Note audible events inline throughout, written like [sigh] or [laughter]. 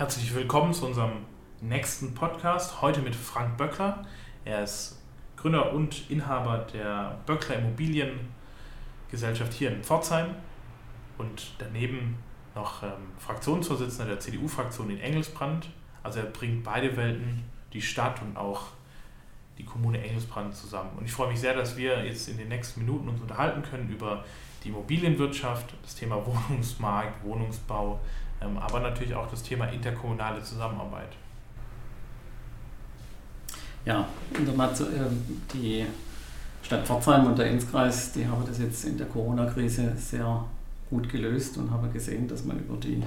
Herzlich willkommen zu unserem nächsten Podcast. Heute mit Frank Böckler. Er ist Gründer und Inhaber der Böckler Immobiliengesellschaft hier in Pforzheim und daneben noch ähm, Fraktionsvorsitzender der CDU-Fraktion in Engelsbrand. Also er bringt beide Welten, die Stadt und auch die Kommune Engelsbrand zusammen. Und ich freue mich sehr, dass wir jetzt in den nächsten Minuten uns unterhalten können über die Immobilienwirtschaft, das Thema [laughs] Wohnungsmarkt, Wohnungsbau, aber natürlich auch das Thema interkommunale Zusammenarbeit. Ja, ähm, die Stadt Pforzheim und der Enzkreis, die haben das jetzt in der Corona-Krise sehr gut gelöst und haben gesehen, dass man über die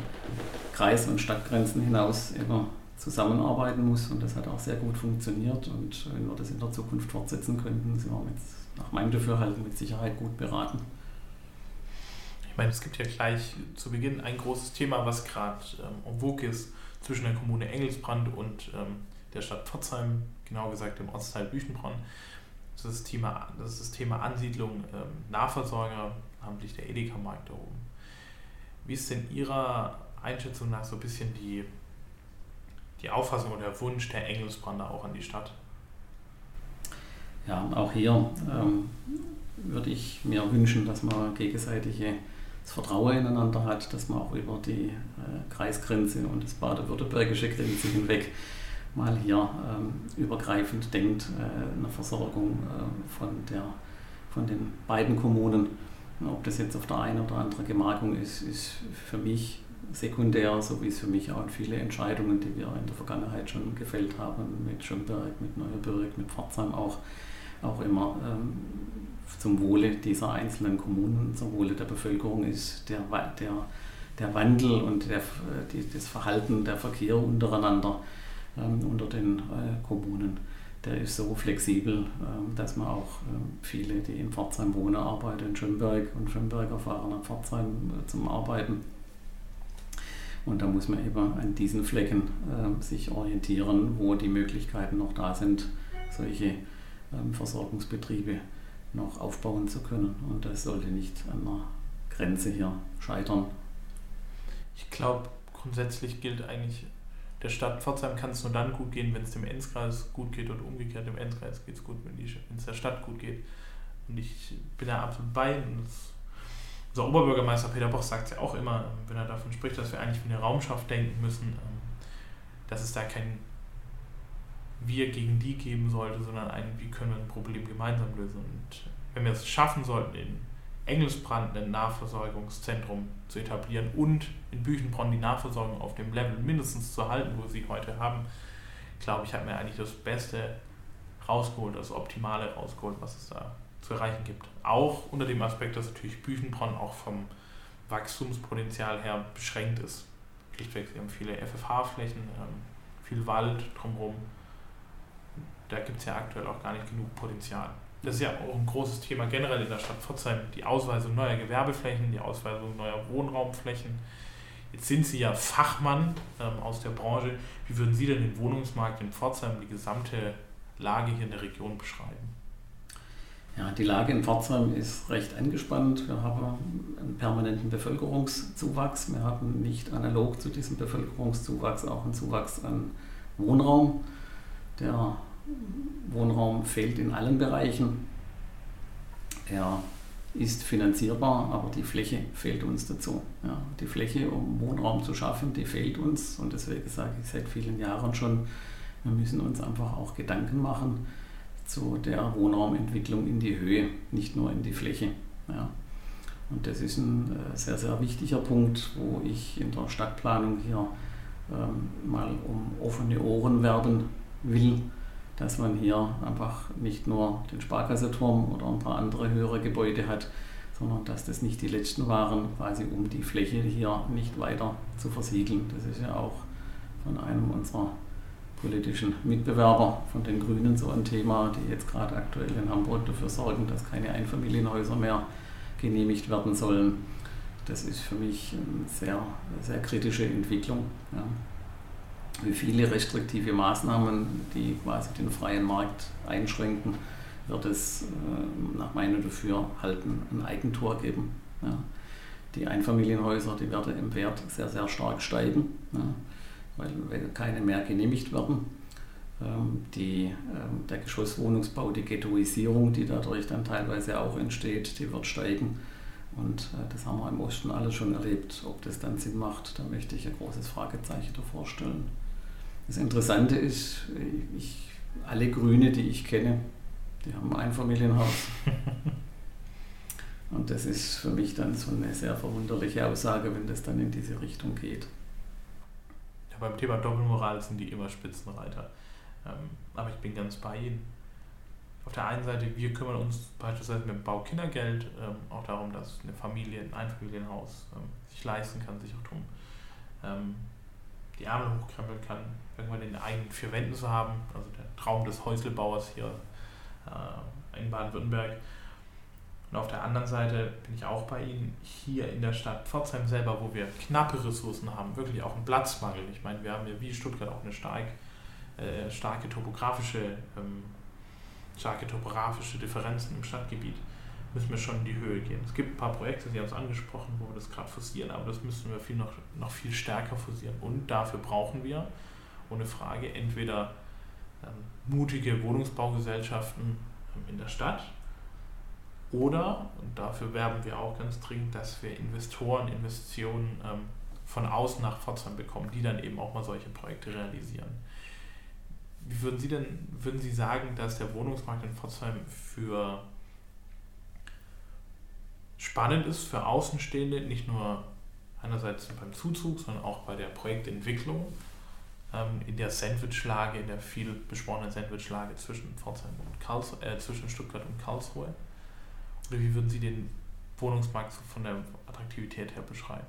Kreis- und Stadtgrenzen hinaus immer zusammenarbeiten muss und das hat auch sehr gut funktioniert und wenn wir das in der Zukunft fortsetzen könnten, sind wir mit, nach meinem Dafürhalten mit Sicherheit gut beraten. Ich meine, es gibt ja gleich zu Beginn ein großes Thema, was gerade ähm, en vogue ist zwischen der Kommune Engelsbrand und ähm, der Stadt Pforzheim, genau gesagt im Ortsteil Büchenbronn. Das ist das Thema, das, ist das Thema Ansiedlung ähm, Nahversorger, namentlich der Edeka-Markt da oben. Wie ist denn Ihrer Einschätzung nach so ein bisschen die, die Auffassung oder der Wunsch der Engelsbrander auch an die Stadt? Ja, auch hier ähm, würde ich mir wünschen, dass man gegenseitige das Vertrauen ineinander hat, dass man auch über die äh, Kreisgrenze und das baden-württembergische Grenze hinweg mal hier ähm, übergreifend denkt, äh, eine Versorgung äh, von, der, von den beiden Kommunen. Ob das jetzt auf der einen oder anderen Gemarkung ist, ist für mich sekundär, so wie es für mich auch viele Entscheidungen, die wir in der Vergangenheit schon gefällt haben, mit Schönberg, mit Neuerberg, mit Pforzheim auch, auch immer ähm, zum Wohle dieser einzelnen Kommunen, zum Wohle der Bevölkerung ist der, der, der Wandel und der, die, das Verhalten der Verkehr untereinander ähm, unter den äh, Kommunen. Der ist so flexibel, ähm, dass man auch ähm, viele, die in Pforzheim wohnen, arbeiten in Schönberg und Schönberger fahren nach Pforzheim äh, zum Arbeiten. Und da muss man eben an diesen Flecken äh, sich orientieren, wo die Möglichkeiten noch da sind, solche ähm, Versorgungsbetriebe noch aufbauen zu können. Und das sollte nicht an der Grenze hier scheitern. Ich glaube, grundsätzlich gilt eigentlich, der Stadt Pforzheim kann es nur dann gut gehen, wenn es dem Enzkreis gut geht und umgekehrt dem Enzkreis geht es gut, wenn es der Stadt gut geht. Und ich bin da absolut bei. Und unser Oberbürgermeister Peter Boch sagt es ja auch immer, wenn er davon spricht, dass wir eigentlich wie eine Raumschaft denken müssen, ähm, dass es da kein wir gegen die geben sollte, sondern ein, wie können wir ein Problem gemeinsam lösen. Und wenn wir es schaffen sollten, in Engelsbrand ein Nahversorgungszentrum zu etablieren und in Büchenbronn die Nahversorgung auf dem Level mindestens zu halten, wo sie heute haben, glaube ich, hat man eigentlich das Beste rausgeholt, das Optimale rausgeholt, was es da zu erreichen gibt. Auch unter dem Aspekt, dass natürlich Büchenbronn auch vom Wachstumspotenzial her beschränkt ist. Schlichtweg, sie haben viele FFH-Flächen, ähm, viel Wald drumherum da gibt es ja aktuell auch gar nicht genug Potenzial. Das ist ja auch ein großes Thema generell in der Stadt Pforzheim, die Ausweisung neuer Gewerbeflächen, die Ausweisung neuer Wohnraumflächen. Jetzt sind Sie ja Fachmann ähm, aus der Branche. Wie würden Sie denn den Wohnungsmarkt in Pforzheim, die gesamte Lage hier in der Region beschreiben? Ja, die Lage in Pforzheim ist recht angespannt. Wir haben einen permanenten Bevölkerungszuwachs. Wir haben nicht analog zu diesem Bevölkerungszuwachs auch einen Zuwachs an Wohnraum. Der Wohnraum fehlt in allen Bereichen. Er ist finanzierbar, aber die Fläche fehlt uns dazu. Ja, die Fläche, um Wohnraum zu schaffen, die fehlt uns und deswegen sage ich seit vielen Jahren schon, wir müssen uns einfach auch Gedanken machen zu der Wohnraumentwicklung in die Höhe, nicht nur in die Fläche. Ja. Und das ist ein äh, sehr, sehr wichtiger Punkt, wo ich in der Stadtplanung hier ähm, mal um offene Ohren werben will dass man hier einfach nicht nur den Sparkasseturm oder ein paar andere höhere Gebäude hat, sondern dass das nicht die letzten waren, quasi um die Fläche hier nicht weiter zu versiegeln. Das ist ja auch von einem unserer politischen Mitbewerber von den Grünen so ein Thema, die jetzt gerade aktuell in Hamburg dafür sorgen, dass keine Einfamilienhäuser mehr genehmigt werden sollen. Das ist für mich eine sehr, sehr kritische Entwicklung. Ja wie viele restriktive Maßnahmen, die quasi den freien Markt einschränken, wird es äh, nach meinem Dafürhalten ein Eigentor geben. Ja. Die Einfamilienhäuser, die werden im Wert sehr, sehr stark steigen. Ja. weil, keine mehr genehmigt werden. Ähm, die, ähm, der Geschosswohnungsbau, die Ghettoisierung, die dadurch dann teilweise auch entsteht, die wird steigen. Und äh, das haben wir im Osten alles schon erlebt. Ob das dann Sinn macht, da möchte ich ein großes Fragezeichen davor stellen. Das Interessante ist, ich, alle Grüne, die ich kenne, die haben ein Einfamilienhaus. [laughs] Und das ist für mich dann so eine sehr verwunderliche Aussage, wenn das dann in diese Richtung geht. Ja, beim Thema Doppelmoral sind die immer Spitzenreiter. Ähm, aber ich bin ganz bei Ihnen. Auf der einen Seite, wir kümmern uns beispielsweise mit dem Baukindergeld ähm, auch darum, dass eine Familie, ein Einfamilienhaus ähm, sich leisten kann, sich auch drum die Ärmel hochkrempeln kann, irgendwann in eigenen vier Wänden zu haben. Also der Traum des Häuslebauers hier äh, in Baden-Württemberg. Und auf der anderen Seite bin ich auch bei Ihnen hier in der Stadt Pforzheim selber, wo wir knappe Ressourcen haben, wirklich auch einen Platzmangel. Ich meine, wir haben ja wie Stuttgart auch eine stark, äh, starke topografische, ähm, starke topografische Differenzen im Stadtgebiet. Müssen wir schon in die Höhe gehen. Es gibt ein paar Projekte, Sie haben es angesprochen, wo wir das gerade forcieren, aber das müssen wir viel noch, noch viel stärker forcieren. Und dafür brauchen wir, ohne Frage, entweder ähm, mutige Wohnungsbaugesellschaften ähm, in der Stadt, oder, und dafür werben wir auch ganz dringend, dass wir Investoren, Investitionen ähm, von außen nach Pforzheim bekommen, die dann eben auch mal solche Projekte realisieren. Wie würden Sie denn, würden Sie sagen, dass der Wohnungsmarkt in Pforzheim für spannend ist für Außenstehende, nicht nur einerseits beim Zuzug, sondern auch bei der Projektentwicklung in der Sandwichlage, in der viel beschworenen Sandwichlage zwischen äh, zwischen Stuttgart und Karlsruhe? Oder wie würden Sie den Wohnungsmarkt von der Attraktivität her beschreiben?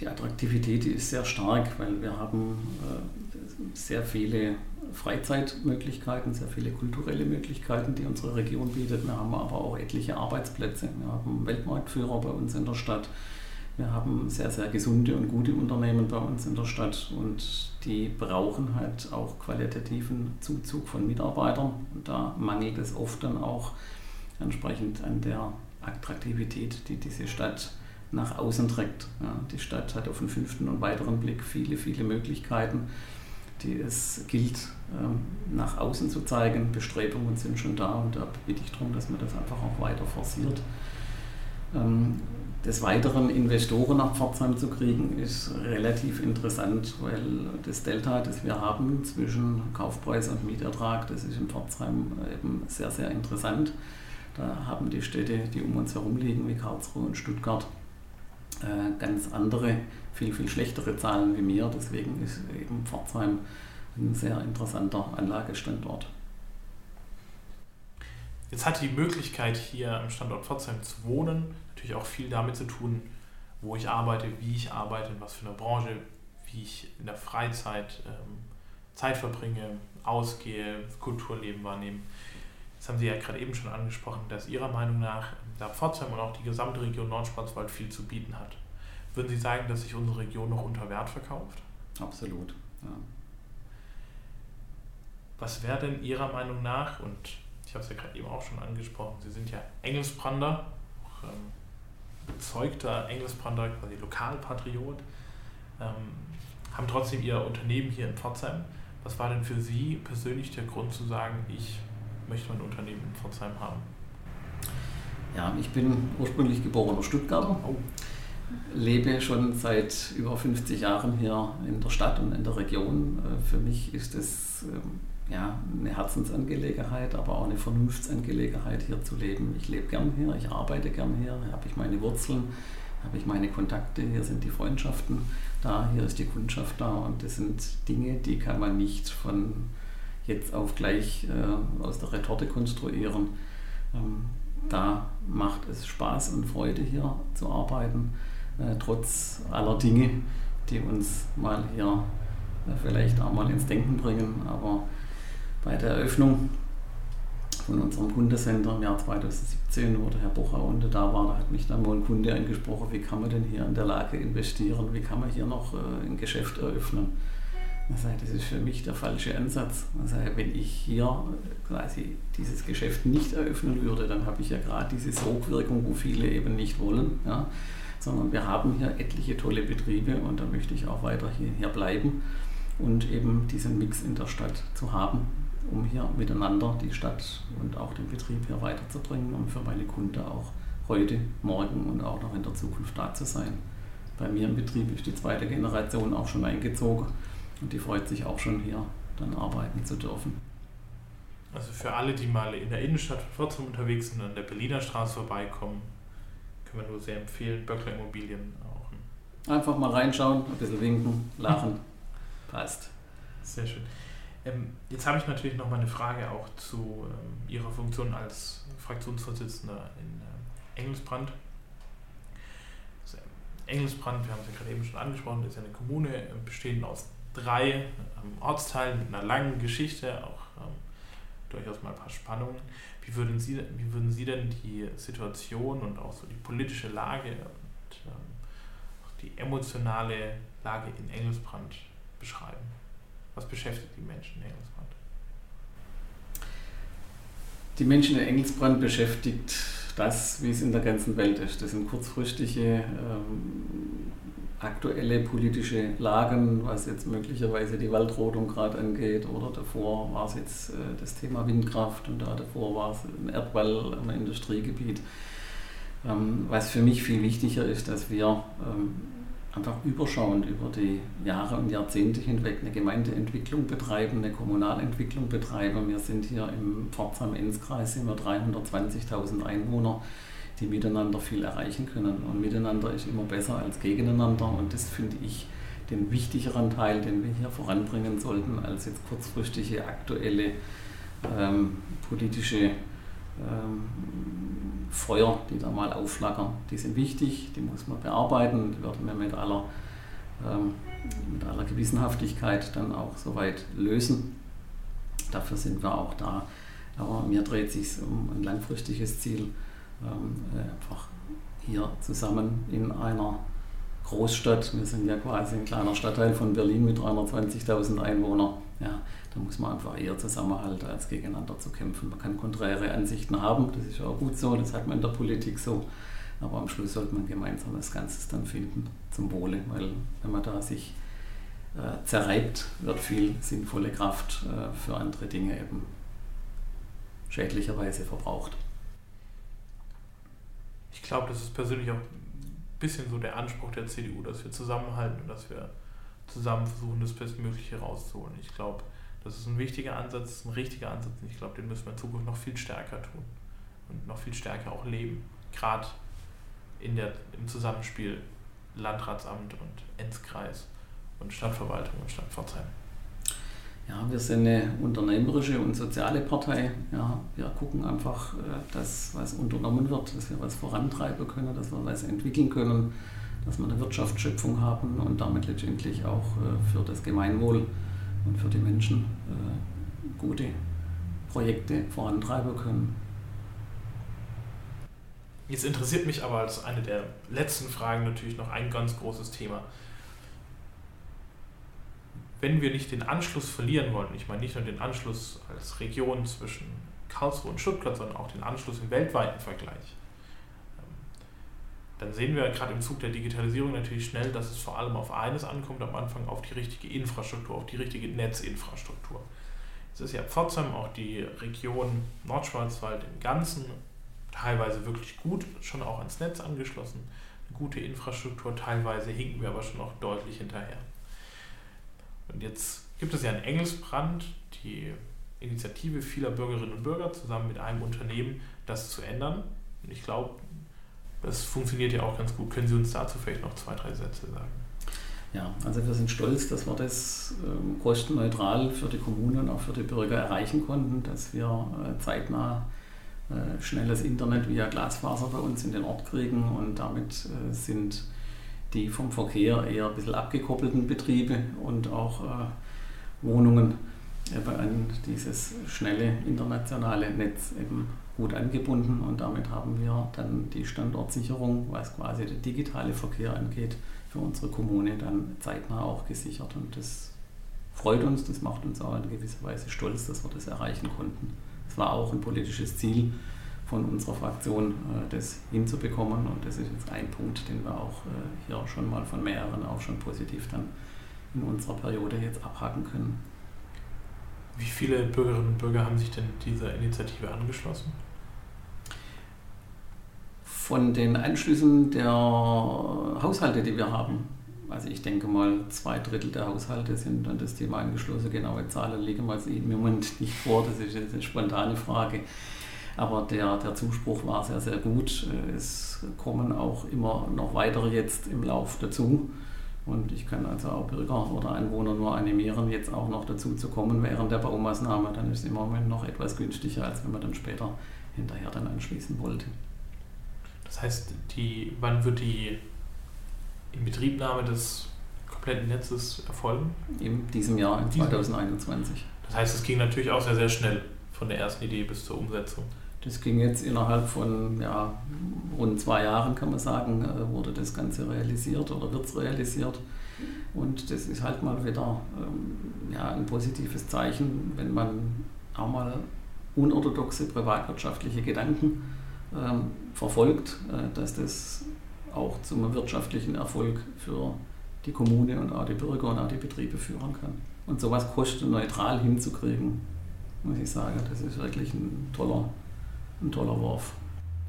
Die Attraktivität die ist sehr stark, weil wir haben äh, sehr viele Freizeitmöglichkeiten, sehr viele kulturelle Möglichkeiten, die unsere Region bietet. Wir haben aber auch etliche Arbeitsplätze. Wir haben Weltmarktführer bei uns in der Stadt. Wir haben sehr, sehr gesunde und gute Unternehmen bei uns in der Stadt und die brauchen halt auch qualitativen Zuzug von Mitarbeitern. Und da mangelt es oft dann auch entsprechend an der Attraktivität, die diese Stadt nach außen trägt. Ja, die Stadt hat auf den fünften und weiteren Blick viele, viele Möglichkeiten, die es gilt ähm, nach außen zu zeigen. Bestrebungen sind schon da und da bitte ich darum, dass man das einfach auch weiter forciert. Des Weiteren Investoren nach Pforzheim zu kriegen, ist relativ interessant, weil das Delta, das wir haben zwischen Kaufpreis und Mietertrag, das ist in Pforzheim eben sehr, sehr interessant. Da haben die Städte, die um uns herum liegen, wie Karlsruhe und Stuttgart, äh, ganz andere, viel, viel schlechtere Zahlen wie mir. Deswegen ist eben Pforzheim ein sehr interessanter Anlagestandort. Jetzt hat die Möglichkeit, hier am Standort Pforzheim zu wohnen, natürlich auch viel damit zu tun, wo ich arbeite, wie ich arbeite, in was für einer Branche, wie ich in der Freizeit ähm, Zeit verbringe, ausgehe, Kulturleben wahrnehme. Das haben Sie ja gerade eben schon angesprochen, dass Ihrer Meinung nach da Pforzheim und auch die gesamte Region Nordschwarzwald viel zu bieten hat. Würden Sie sagen, dass sich unsere Region noch unter Wert verkauft? Absolut, ja. Was wäre denn Ihrer Meinung nach, und habe es ja gerade eben auch schon angesprochen, Sie sind ja Engelsbrander, auch ähm, bezeugter Engelsbrander, quasi Lokalpatriot, ähm, haben trotzdem Ihr Unternehmen hier in Pforzheim. Was war denn für Sie persönlich der Grund zu sagen, ich möchte mein Unternehmen in Pforzheim haben? Ja, ich bin ursprünglich geborener Stuttgarter, oh. lebe schon seit über 50 Jahren hier in der Stadt und in der Region. Äh, für mich ist es ähm, ja, eine Herzensangelegenheit, aber auch eine Vernunftsangelegenheit, hier zu leben. Ich lebe gern hier, ich arbeite gern hier, habe ich meine Wurzeln, habe ich meine Kontakte, hier sind die Freundschaften da, hier ist die Kundschaft da und das sind Dinge, die kann man nicht von jetzt auf gleich äh, aus der Retorte konstruieren. Ähm, da macht es Spaß und Freude hier zu arbeiten, äh, trotz aller Dinge, die uns mal hier äh, vielleicht auch mal ins Denken bringen. Aber bei der Eröffnung von unserem Kundescenter im Jahr 2017, wo der Herr Bochaunde da war, da hat mich dann mal ein Kunde angesprochen, wie kann man denn hier in der Lage investieren, wie kann man hier noch äh, ein Geschäft eröffnen. Das ist für mich der falsche Ansatz. wenn ich hier quasi dieses Geschäft nicht eröffnen würde, dann habe ich ja gerade diese Sogwirkung, wo viele eben nicht wollen, ja, sondern wir haben hier etliche tolle Betriebe und da möchte ich auch weiter hier, bleiben und eben diesen Mix in der Stadt zu haben, um hier miteinander die Stadt und auch den Betrieb hier weiterzubringen, um für meine Kunden auch heute, morgen und auch noch in der Zukunft da zu sein. Bei mir im Betrieb ist die zweite Generation auch schon eingezogen und die freut sich auch schon hier dann arbeiten zu dürfen. Also für alle, die mal in der Innenstadt von Pforzheim unterwegs sind und an der Berliner Straße vorbeikommen, können wir nur sehr empfehlen, Böckler Immobilien auch. Einfach mal reinschauen, ein bisschen winken, lachen, [laughs] passt. Sehr schön. Ähm, jetzt habe ich natürlich noch mal eine Frage auch zu ähm, Ihrer Funktion als Fraktionsvorsitzender in äh, Engelsbrand. Also, Engelsbrand, wir haben es ja gerade eben schon angesprochen, ist ja eine Kommune äh, bestehend aus drei ähm, Ortsteilen mit einer langen Geschichte, auch ähm, durchaus mal ein paar Spannungen. Wie würden, Sie, wie würden Sie denn die Situation und auch so die politische Lage und ähm, die emotionale Lage in Engelsbrand beschreiben? Was beschäftigt die Menschen in Engelsbrand? Die Menschen in Engelsbrand beschäftigt das, wie es in der ganzen Welt ist. Das sind kurzfristige ähm, aktuelle politische Lagen, was jetzt möglicherweise die Waldrodung gerade angeht, oder davor war es jetzt äh, das Thema Windkraft und da davor war es ein Erdwall am Industriegebiet. Ähm, was für mich viel wichtiger ist, dass wir ähm, einfach überschauend über die Jahre und Jahrzehnte hinweg eine Gemeindeentwicklung betreiben, eine Kommunalentwicklung betreiben. Wir sind hier im Pforzheim-Enz-Kreis, 320.000 Einwohner die miteinander viel erreichen können. Und miteinander ist immer besser als gegeneinander. Und das finde ich den wichtigeren Teil, den wir hier voranbringen sollten, als jetzt kurzfristige aktuelle ähm, politische ähm, Feuer, die da mal aufflackern. Die sind wichtig, die muss man bearbeiten, die werden wir mit aller, ähm, mit aller Gewissenhaftigkeit dann auch soweit lösen. Dafür sind wir auch da. Aber mir dreht sich um ein langfristiges Ziel ähm, äh, einfach hier zusammen in einer Großstadt. Wir sind ja quasi ein kleiner Stadtteil von Berlin mit 320.000 Einwohnern. Ja, da muss man einfach eher zusammenhalten, als gegeneinander zu kämpfen. Man kann konträre Ansichten haben, das ist auch gut so, das hat man in der Politik so. Aber am Schluss sollte man gemeinsam das Ganze dann finden, zum Wohle, weil wenn man da sich äh, zerreibt, wird viel sinnvolle Kraft äh, für andere Dinge eben schädlicherweise verbraucht ich glaube, das ist persönlich auch ein bisschen so der Anspruch der CDU, dass wir zusammenhalten und dass wir zusammen versuchen, das Bestmögliche rauszuholen. Ich glaube, das ist ein wichtiger Ansatz, ein richtiger Ansatz und ich glaube, den müssen wir in Zukunft noch viel stärker tun und noch viel stärker auch leben. Gerade im Zusammenspiel Landratsamt und Enzkreis und Stadtverwaltung und Stadt Pforzheim. Ja, wir sind eine unternehmerische und soziale Partei. Ja, wir gucken einfach, äh, dass was unternommen wird, dass wir was vorantreiben können, dass wir was entwickeln können, dass wir eine Wirtschaftsschöpfung haben und damit letztendlich auch äh, für das Gemeinwohl und für die Menschen äh, gute Projekte vorantreiben können. Jetzt interessiert mich aber als eine der letzten Fragen natürlich noch ein ganz großes Thema wenn wir nicht den Anschluss verlieren wollen, ich meine nicht nur den Anschluss als Region zwischen Karlsruhe und Stuttgart, sondern auch den Anschluss im weltweiten Vergleich, dann sehen wir gerade im Zug der Digitalisierung natürlich schnell, dass es vor allem auf eines ankommt, am Anfang auf die richtige Infrastruktur, auf die richtige Netzinfrastruktur. Es ist ja Pforzheim, auch die Region Nordschwarzwald im Ganzen, teilweise wirklich gut, schon auch ans Netz angeschlossen, eine gute Infrastruktur, teilweise hinken wir aber schon noch deutlich hinterher. Und jetzt gibt es ja in Engelsbrand die Initiative vieler Bürgerinnen und Bürger zusammen mit einem Unternehmen, das zu ändern. Und ich glaube, das funktioniert ja auch ganz gut. Können Sie uns dazu vielleicht noch zwei, drei Sätze sagen? Ja, also wir sind stolz, dass wir das ähm, kostenneutral für die Kommunen und auch für die Bürger erreichen konnten, dass wir äh, zeitnah äh, schnelles Internet via Glasfaser bei uns in den Ort kriegen und damit äh, sind die vom Verkehr eher ein bisschen abgekoppelten Betriebe und auch Wohnungen eben an dieses schnelle internationale Netz eben gut angebunden und damit haben wir dann die Standortsicherung, was quasi der digitale Verkehr angeht, für unsere Kommune dann zeitnah auch gesichert und das freut uns, das macht uns auch in gewisser Weise stolz, dass wir das erreichen konnten. Es war auch ein politisches Ziel von unserer Fraktion, äh, das hinzubekommen. Und das ist jetzt ein Punkt, den wir auch äh, hier schon mal von mehreren auch schon positiv dann in unserer Periode jetzt abhaken können. Wie viele Bürgerinnen und Bürger haben sich denn dieser Initiative angeschlossen? Von den Anschlüssen der Haushalte, die wir haben, also ich denke mal, zwei Drittel der Haushalte sind an das Thema angeschlossen. Genaue Zahlen liegen mal im Moment nicht vor, das ist jetzt eine spontane Frage. Aber der, der Zuspruch war sehr, sehr gut. Es kommen auch immer noch weitere jetzt im Lauf dazu. Und ich kann also auch Bürger oder Anwohner nur animieren, jetzt auch noch dazu zu kommen während der Baumaßnahme. Dann ist es im Moment noch etwas günstiger, als wenn man dann später hinterher dann anschließen wollte. Das heißt, die, wann wird die Inbetriebnahme des kompletten Netzes erfolgen? In diesem Jahr, in 2021. Das heißt, es ging natürlich auch sehr, sehr schnell von der ersten Idee bis zur Umsetzung. Das ging jetzt innerhalb von ja, rund zwei Jahren, kann man sagen, äh, wurde das Ganze realisiert oder wird es realisiert. Und das ist halt mal wieder ähm, ja, ein positives Zeichen, wenn man auch mal unorthodoxe privatwirtschaftliche Gedanken ähm, verfolgt, äh, dass das auch zum wirtschaftlichen Erfolg für die Kommune und auch die Bürger und auch die Betriebe führen kann. Und sowas kostenneutral hinzukriegen, muss ich sagen, das ist wirklich ein toller ein toller Wurf.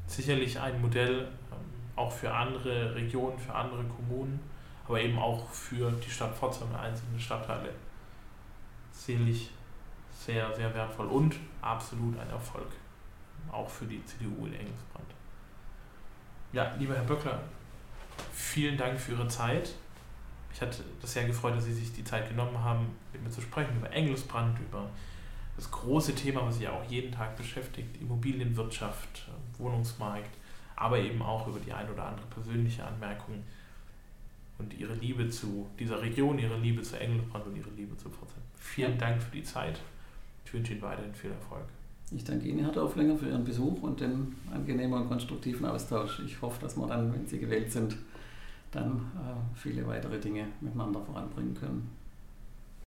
Sicherlich ein Modell ähm, auch für andere Regionen, für andere Kommunen, aber eben auch für die Stadt Pforzheim, einzelne Stadtteile. Sicherlich sehr, sehr wertvoll und absolut ein Erfolg. Auch für die CDU in Engelsbrand. Ja, lieber Herr Böckler, vielen Dank für Ihre Zeit. Ich hatte das sehr gefreut, dass Sie sich die Zeit genommen haben, mit mir zu sprechen über Engelsbrand, über das große Thema, was sich ja auch jeden Tag beschäftigt, Immobilienwirtschaft, Wohnungsmarkt, aber eben auch über die ein oder andere persönliche Anmerkung und ihre Liebe zu dieser Region, ihre Liebe zu Engelbrand und ihre Liebe zu Pforzheim. Vielen ja. Dank für die Zeit. Ich wünsche Ihnen weiterhin viel Erfolg. Ich danke Ihnen, Herr Dorflinger, für Ihren Besuch und den angenehmen und konstruktiven Austausch. Ich hoffe, dass wir dann, wenn Sie gewählt sind, dann äh, viele weitere Dinge miteinander voranbringen können.